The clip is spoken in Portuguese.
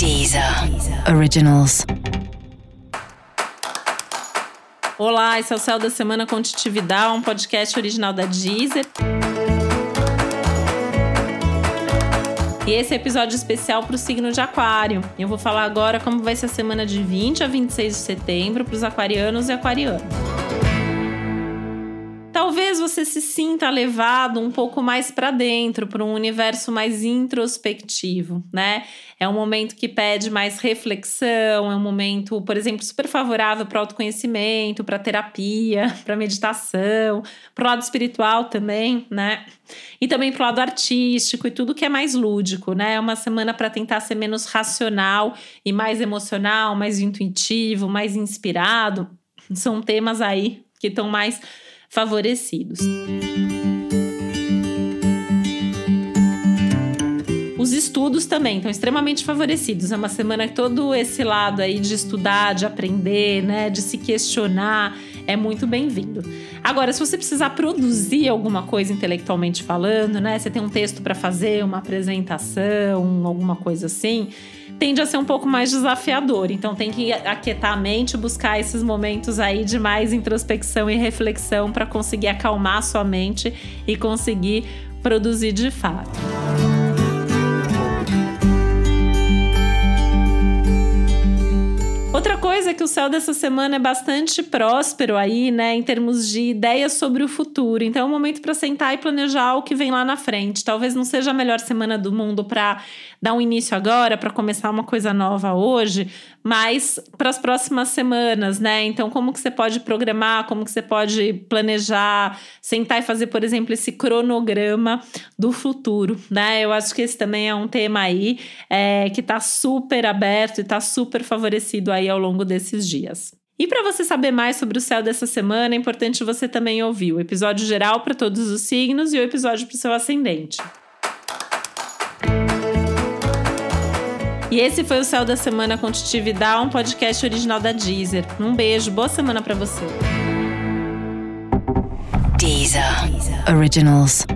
Deezer Originals. Olá, esse é o Céu da Semana Contitividade, um podcast original da Deezer. E esse é episódio especial para o signo de Aquário. Eu vou falar agora como vai ser a semana de 20 a 26 de setembro para os aquarianos e aquarianas. Você se sinta levado um pouco mais para dentro, para um universo mais introspectivo, né? É um momento que pede mais reflexão, é um momento, por exemplo, super favorável para autoconhecimento, para terapia, para meditação, para o lado espiritual também, né? E também para o lado artístico e tudo que é mais lúdico, né? É uma semana para tentar ser menos racional e mais emocional, mais intuitivo, mais inspirado. São temas aí que estão mais favorecidos. Os estudos também estão extremamente favorecidos. É uma semana que todo esse lado aí de estudar, de aprender, né, de se questionar, é muito bem-vindo. Agora, se você precisar produzir alguma coisa intelectualmente falando, né, você tem um texto para fazer, uma apresentação, alguma coisa assim, tende a ser um pouco mais desafiador. Então tem que aquietar a mente, buscar esses momentos aí de mais introspecção e reflexão para conseguir acalmar a sua mente e conseguir produzir de fato. Outra coisa é que o céu dessa semana é bastante próspero aí, né, em termos de ideias sobre o futuro. Então é um momento para sentar e planejar o que vem lá na frente. Talvez não seja a melhor semana do mundo para dar um início agora, para começar uma coisa nova hoje, mas para as próximas semanas, né? Então, como que você pode programar, como que você pode planejar, sentar e fazer, por exemplo, esse cronograma do futuro, né? Eu acho que esse também é um tema aí é, que está super aberto e está super favorecido aí ao longo desses dias. E para você saber mais sobre o céu dessa semana, é importante você também ouvir o episódio geral para todos os signos e o episódio para o seu ascendente. E esse foi o Céu da Semana com Titividade, um podcast original da Deezer. Um beijo, boa semana para você. Deezer. Originals.